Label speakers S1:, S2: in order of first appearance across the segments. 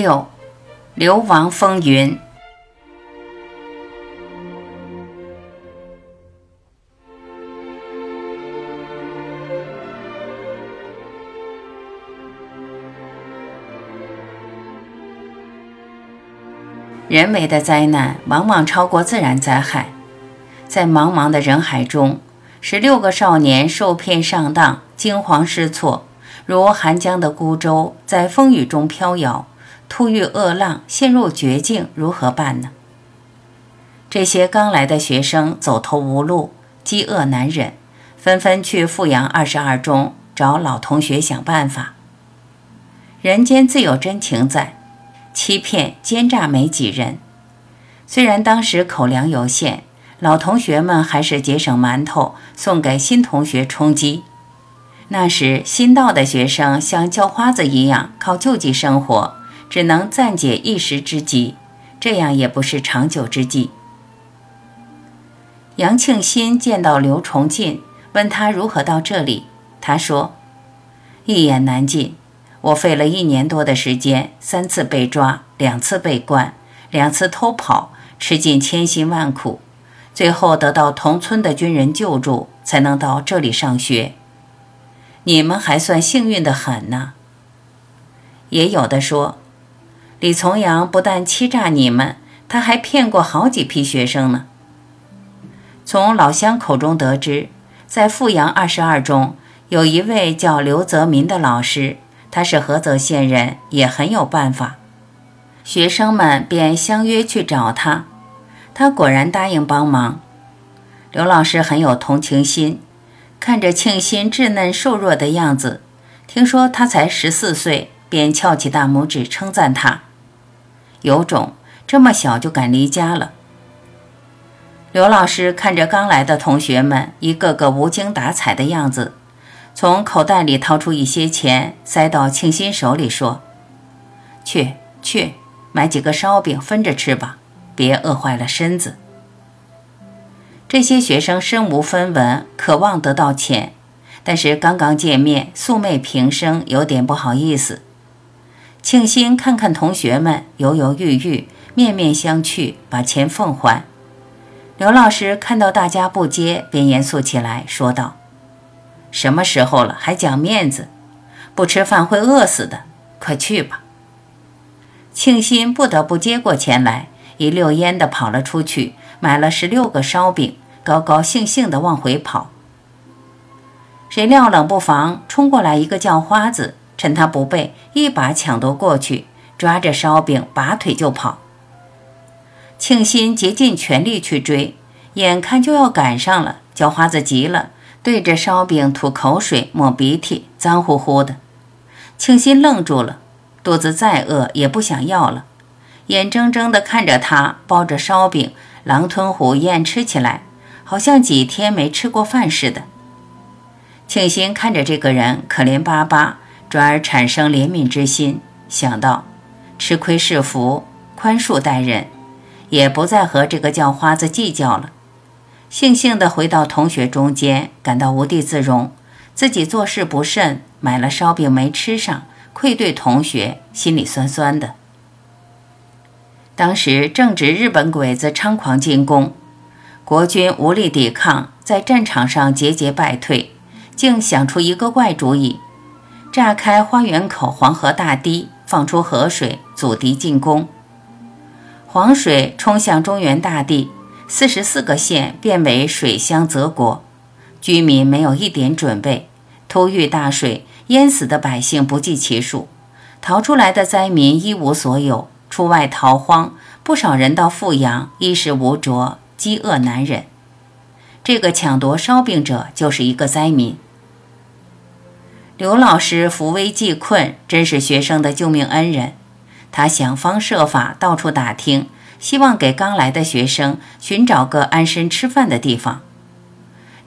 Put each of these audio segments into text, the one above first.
S1: 六，流亡风云。人为的灾难往往超过自然灾害，在茫茫的人海中，十六个少年受骗上当，惊慌失措，如寒江的孤舟在风雨中飘摇，突遇恶浪，陷入绝境，如何办呢？这些刚来的学生走投无路，饥饿难忍，纷纷去阜阳二十二中找老同学想办法。人间自有真情在。欺骗奸诈没几人，虽然当时口粮有限，老同学们还是节省馒头送给新同学充饥。那时新到的学生像叫花子一样靠救济生活，只能暂解一时之急，这样也不是长久之计。杨庆新见到刘崇进，问他如何到这里，他说：“一言难尽。”我费了一年多的时间，三次被抓，两次被关，两次偷跑，吃尽千辛万苦，最后得到同村的军人救助，才能到这里上学。你们还算幸运的很呢。也有的说，李从阳不但欺诈你们，他还骗过好几批学生呢。从老乡口中得知，在阜阳二十二中有一位叫刘泽民的老师。他是菏泽县人，也很有办法。学生们便相约去找他，他果然答应帮忙。刘老师很有同情心，看着庆新稚嫩瘦弱的样子，听说他才十四岁，便翘起大拇指称赞他：“有种，这么小就敢离家了。”刘老师看着刚来的同学们一个个无精打采的样子。从口袋里掏出一些钱，塞到庆新手里，说：“去去，买几个烧饼分着吃吧，别饿坏了身子。”这些学生身无分文，渴望得到钱，但是刚刚见面，素昧平生，有点不好意思。庆新看看同学们，犹犹豫豫，面面相觑，把钱奉还。刘老师看到大家不接，便严肃起来，说道。什么时候了还讲面子？不吃饭会饿死的，快去吧。庆新不得不接过钱来，一溜烟的跑了出去，买了十六个烧饼，高高兴兴的往回跑。谁料冷不防冲过来一个叫花子，趁他不备，一把抢夺过去，抓着烧饼拔腿就跑。庆新竭尽全力去追，眼看就要赶上了，叫花子急了。对着烧饼吐口水、抹鼻涕，脏乎乎的。庆新愣住了，肚子再饿也不想要了，眼睁睁地看着他包着烧饼狼吞虎咽吃起来，好像几天没吃过饭似的。庆新看着这个人可怜巴巴，转而产生怜悯之心，想到吃亏是福，宽恕待人，也不再和这个叫花子计较了。悻悻地回到同学中间，感到无地自容，自己做事不慎，买了烧饼没吃上，愧对同学，心里酸酸的。当时正值日本鬼子猖狂进攻，国军无力抵抗，在战场上节节败退，竟想出一个怪主意：炸开花园口黄河大堤，放出河水，阻敌进攻。黄水冲向中原大地。四十四个县变为水乡泽国，居民没有一点准备，突遇大水，淹死的百姓不计其数，逃出来的灾民一无所有，出外逃荒，不少人到阜阳，衣食无着，饥饿难忍。这个抢夺烧饼者就是一个灾民。刘老师扶危济困，真是学生的救命恩人，他想方设法到处打听。希望给刚来的学生寻找个安身吃饭的地方，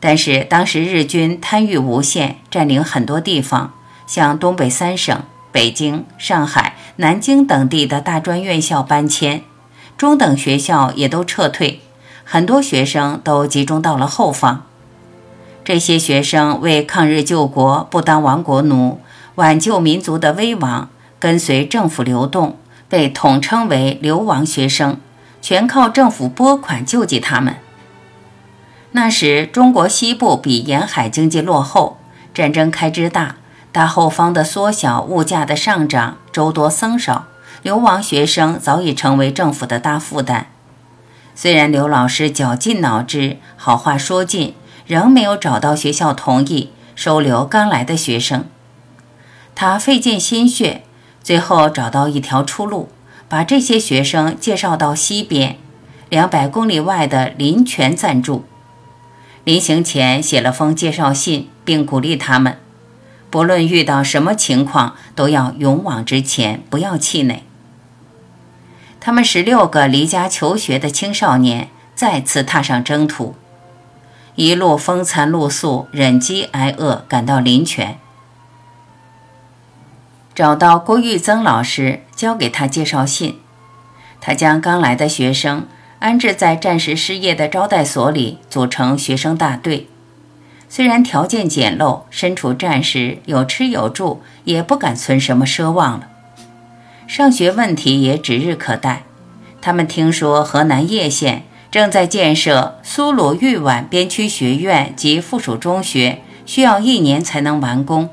S1: 但是当时日军贪欲无限，占领很多地方，像东北三省、北京、上海、南京等地的大专院校搬迁，中等学校也都撤退，很多学生都集中到了后方。这些学生为抗日救国，不当亡国奴，挽救民族的危亡，跟随政府流动。被统称为流亡学生，全靠政府拨款救济他们。那时中国西部比沿海经济落后，战争开支大，大后方的缩小，物价的上涨，周多僧少，流亡学生早已成为政府的大负担。虽然刘老师绞尽脑汁，好话说尽，仍没有找到学校同意收留刚来的学生。他费尽心血，最后找到一条出路，把这些学生介绍到西边，两百公里外的林泉暂住。临行前写了封介绍信，并鼓励他们，不论遇到什么情况，都要勇往直前，不要气馁。他们十六个离家求学的青少年再次踏上征途，一路风餐露宿，忍饥挨饿，赶到临泉，找到郭玉增老师，交给他介绍信。他将刚来的学生。安置在暂时失业的招待所里，组成学生大队。虽然条件简陋，身处战时有吃有住，也不敢存什么奢望了。上学问题也指日可待。他们听说河南叶县正在建设苏鲁豫皖边区学院及附属中学，需要一年才能完工，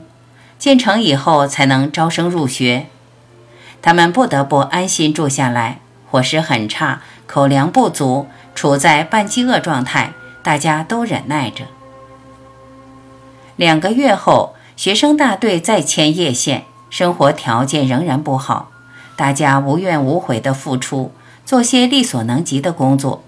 S1: 建成以后才能招生入学。他们不得不安心住下来。伙食很差。口粮不足，处在半饥饿状态，大家都忍耐着。两个月后，学生大队再迁叶县，生活条件仍然不好，大家无怨无悔地付出，做些力所能及的工作，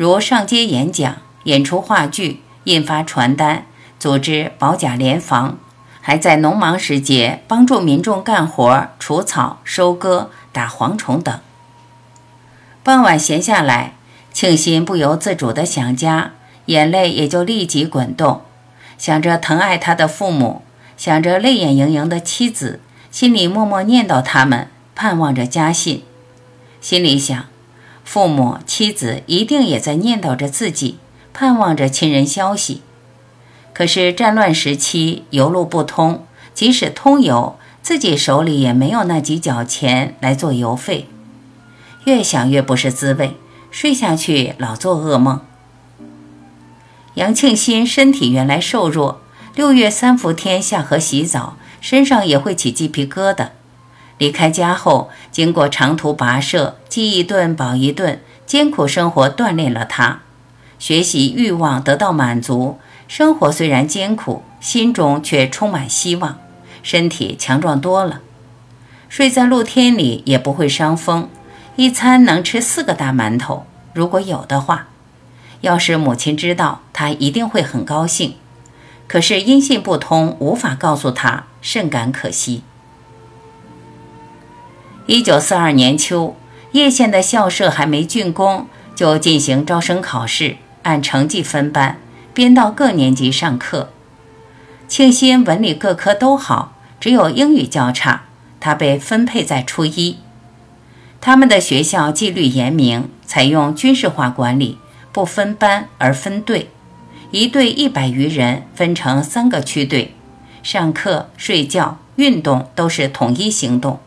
S1: 如上街演讲、演出话剧、印发传单、组织保甲联防，还在农忙时节帮助民众干活、除草、收割、打蝗虫等。傍晚闲下来，庆心不由自主地想家，眼泪也就立即滚动，想着疼爱他的父母，想着泪眼盈盈的妻子，心里默默念叨他们，盼望着家信。心里想，父母妻子一定也在念叨着自己，盼望着亲人消息。可是战乱时期，邮路不通，即使通邮，自己手里也没有那几角钱来做邮费。越想越不是滋味，睡下去老做噩梦。杨庆新身体原来瘦弱，六月三伏天下河洗澡，身上也会起鸡皮疙瘩。离开家后，经过长途跋涉，饥一顿饱一顿，艰苦生活锻炼了他，学习欲望得到满足，生活虽然艰苦，心中却充满希望，身体强壮多了。睡在露天里也不会伤风。一餐能吃四个大馒头，如果有的话，要是母亲知道，她一定会很高兴。可是音信不通，无法告诉她，甚感可惜。一九四二年秋，叶县的校舍还没竣工，就进行招生考试，按成绩分班，编到各年级上课。庆新文理各科都好，只有英语较差，他被分配在初一。他们的学校纪律严明，采用军事化管理，不分班而分队，一队一百余人分成三个区队，上课、睡觉、运动都是统一行动。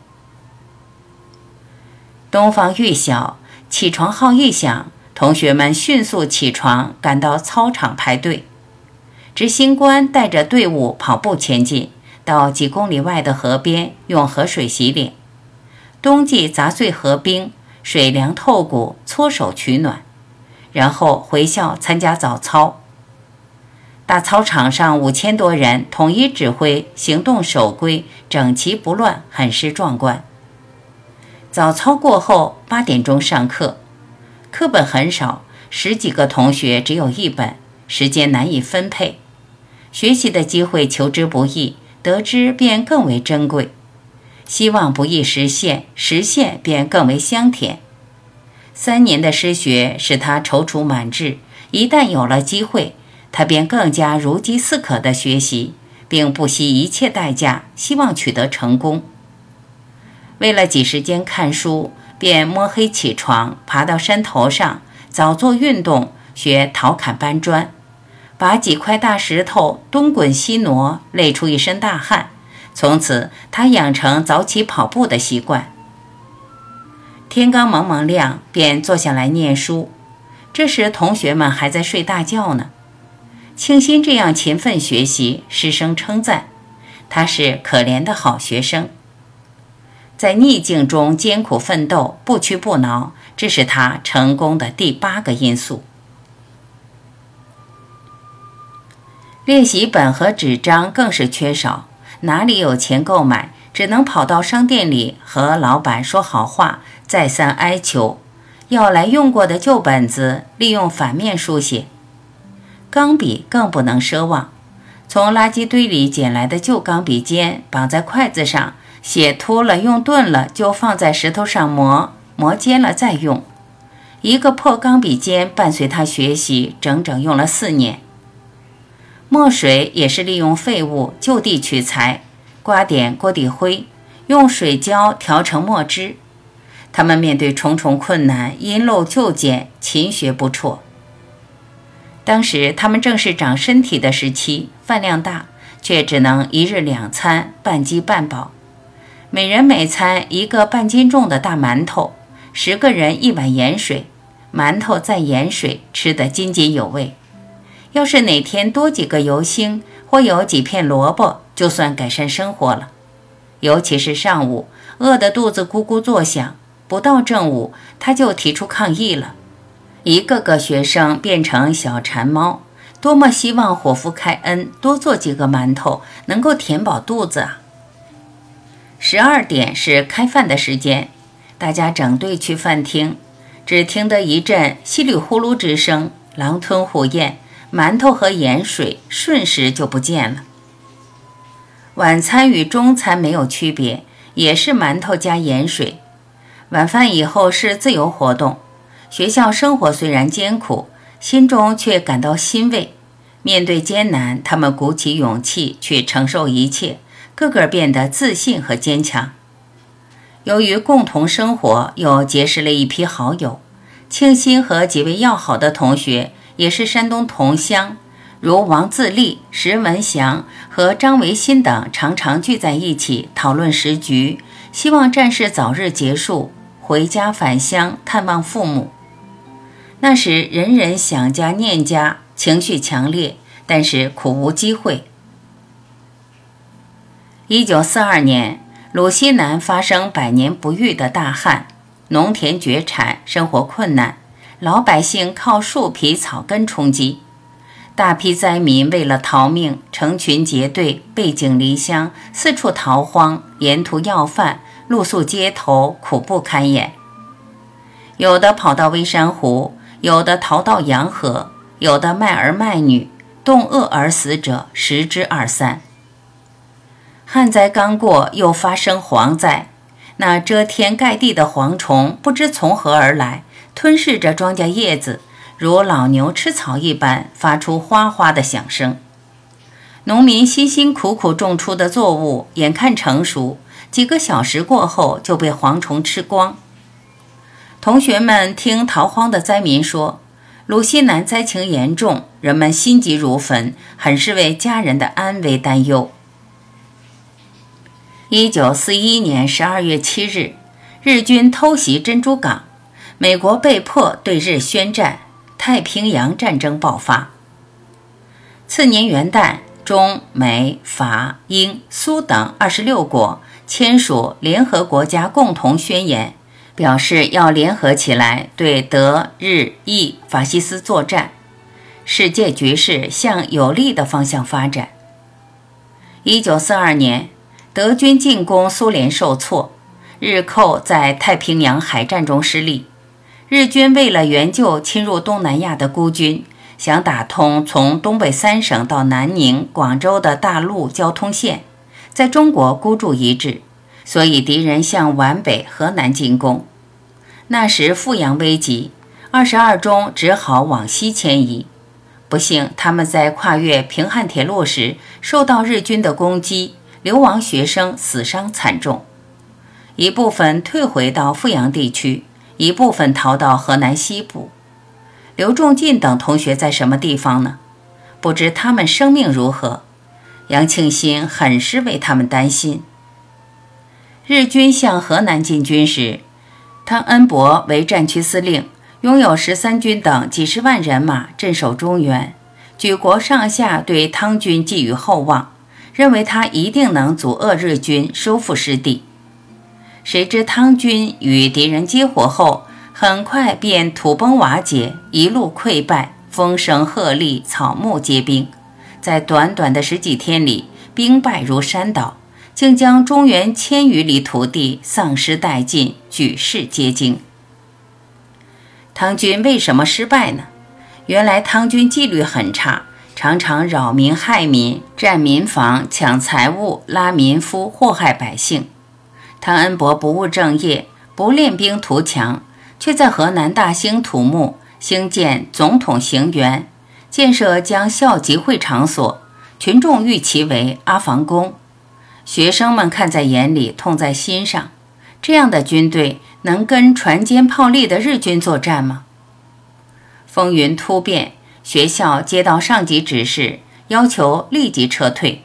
S1: 东方欲晓，起床号一响，同学们迅速起床，赶到操场排队。执行官带着队伍跑步前进，到几公里外的河边用河水洗脸。冬季砸碎河冰，水凉透骨，搓手取暖，然后回校参加早操。大操场上五千多人统一指挥，行动守规，整齐不乱，很是壮观。早操过后，八点钟上课，课本很少，十几个同学只有一本，时间难以分配，学习的机会求之不易，得知便更为珍贵。希望不易实现，实现便更为香甜。三年的失学使他踌躇满志，一旦有了机会，他便更加如饥似渴地学习，并不惜一切代价，希望取得成功。为了挤时间看书，便摸黑起床，爬到山头上，早做运动，学陶砍搬砖，把几块大石头东滚西挪，累出一身大汗。从此，他养成早起跑步的习惯。天刚蒙蒙亮，便坐下来念书。这时同学们还在睡大觉呢。庆新这样勤奋学习，师生称赞他是可怜的好学生。在逆境中艰苦奋斗，不屈不挠，这是他成功的第八个因素。练习本和纸张更是缺少，哪里有钱购买，只能跑到商店里和老板说好话，再三哀求，要来用过的旧本子，利用反面书写。钢笔更不能奢望，从垃圾堆里捡来的旧钢笔尖绑在筷子上。写秃了，用钝了，就放在石头上磨，磨尖了再用。一个破钢笔尖伴随他学习，整整用了四年。墨水也是利用废物就地取材，刮点锅底灰，用水胶调成墨汁。他们面对重重困难，因陋就简，勤学不辍。当时他们正是长身体的时期，饭量大，却只能一日两餐，半饥半饱。每人每餐一个半斤重的大馒头，十个人一碗盐水，馒头蘸盐水，吃得津津有味。要是哪天多几个油星，或有几片萝卜，就算改善生活了。尤其是上午，饿得肚子咕咕作响，不到正午，他就提出抗议了。一个个学生变成小馋猫，多么希望伙夫开恩，多做几个馒头，能够填饱肚子啊！十二点是开饭的时间，大家整队去饭厅，只听得一阵稀里呼噜之声，狼吞虎咽，馒头和盐水瞬时就不见了。晚餐与中餐没有区别，也是馒头加盐水。晚饭以后是自由活动，学校生活虽然艰苦，心中却感到欣慰。面对艰难，他们鼓起勇气去承受一切。个个变得自信和坚强。由于共同生活，又结识了一批好友。庆新和几位要好的同学，也是山东同乡，如王自立、石文祥和张维新等，常常聚在一起讨论时局，希望战事早日结束，回家返乡探望父母。那时人人想家念家，情绪强烈，但是苦无机会。一九四二年，鲁西南发生百年不遇的大旱，农田绝产，生活困难，老百姓靠树皮草根充饥。大批灾民为了逃命，成群结队，背井离乡，四处逃荒，沿途要饭，露宿街头，苦不堪言。有的跑到微山湖，有的逃到洋河，有的卖儿卖女，冻饿而死者十之二三。旱灾刚过，又发生蝗灾。那遮天盖地的蝗虫不知从何而来，吞噬着庄稼叶子，如老牛吃草一般，发出哗哗的响声。农民辛辛苦苦种出的作物，眼看成熟，几个小时过后就被蝗虫吃光。同学们听逃荒的灾民说，鲁西南灾情严重，人们心急如焚，很是为家人的安危担忧。一九四一年十二月七日，日军偷袭珍珠港，美国被迫对日宣战，太平洋战争爆发。次年元旦，中美法英苏等二十六国签署联合国家共同宣言，表示要联合起来对德日意法西斯作战，世界局势向有利的方向发展。一九四二年。德军进攻苏联受挫，日寇在太平洋海战中失利。日军为了援救侵入东南亚的孤军，想打通从东北三省到南宁、广州的大陆交通线，在中国孤注一掷，所以敌人向皖北、河南进攻。那时阜阳危急，二十二中只好往西迁移。不幸，他们在跨越平汉铁路时受到日军的攻击。流亡学生死伤惨重，一部分退回到阜阳地区，一部分逃到河南西部。刘仲进等同学在什么地方呢？不知他们生命如何。杨庆新很是为他们担心。日军向河南进军时，汤恩伯为战区司令，拥有十三军等几十万人马镇守中原，举国上下对汤军寄予厚望，认为他一定能阻遏日军收复失地。谁知汤军与敌人接火后，很快便土崩瓦解，一路溃败，风声鹤唳，草木皆兵。在短短的十几天里，兵败如山倒，竟将中原千余里土地丧失殆尽，举世皆惊。汤军为什么失败呢？原来汤军纪律很差，常常扰民害民，占民房，抢财物，拉民夫，祸害百姓。汤恩伯不务正业，不练兵图强，却在河南大兴土木，兴建总统行辕，建设将校集会场所，群众誉其为阿房宫，学生们看在眼里，痛在心上。这样的军队能跟船坚炮利的日军作战吗？风云突变，学校接到上级指示，要求立即撤退。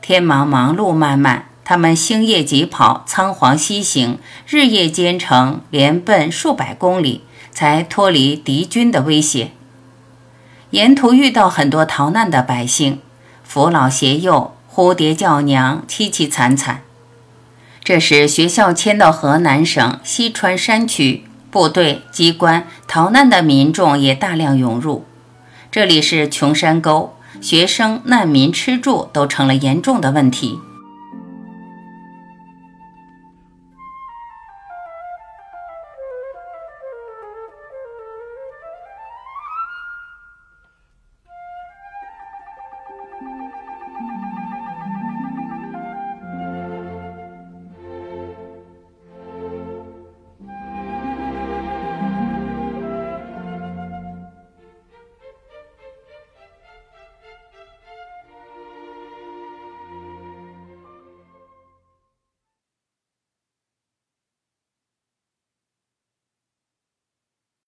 S1: 天茫茫，路漫漫。他们星夜疾跑，仓皇西行，日夜兼程，连奔数百公里，才脱离敌军的威胁。沿途遇到很多逃难的百姓，扶老携幼，蝴蝶叫娘，凄凄惨惨。这时，学校迁到河南省西川山区，部队、机关、逃难的民众也大量涌入。这里是穷山沟，学生、难民吃住都成了严重的问题。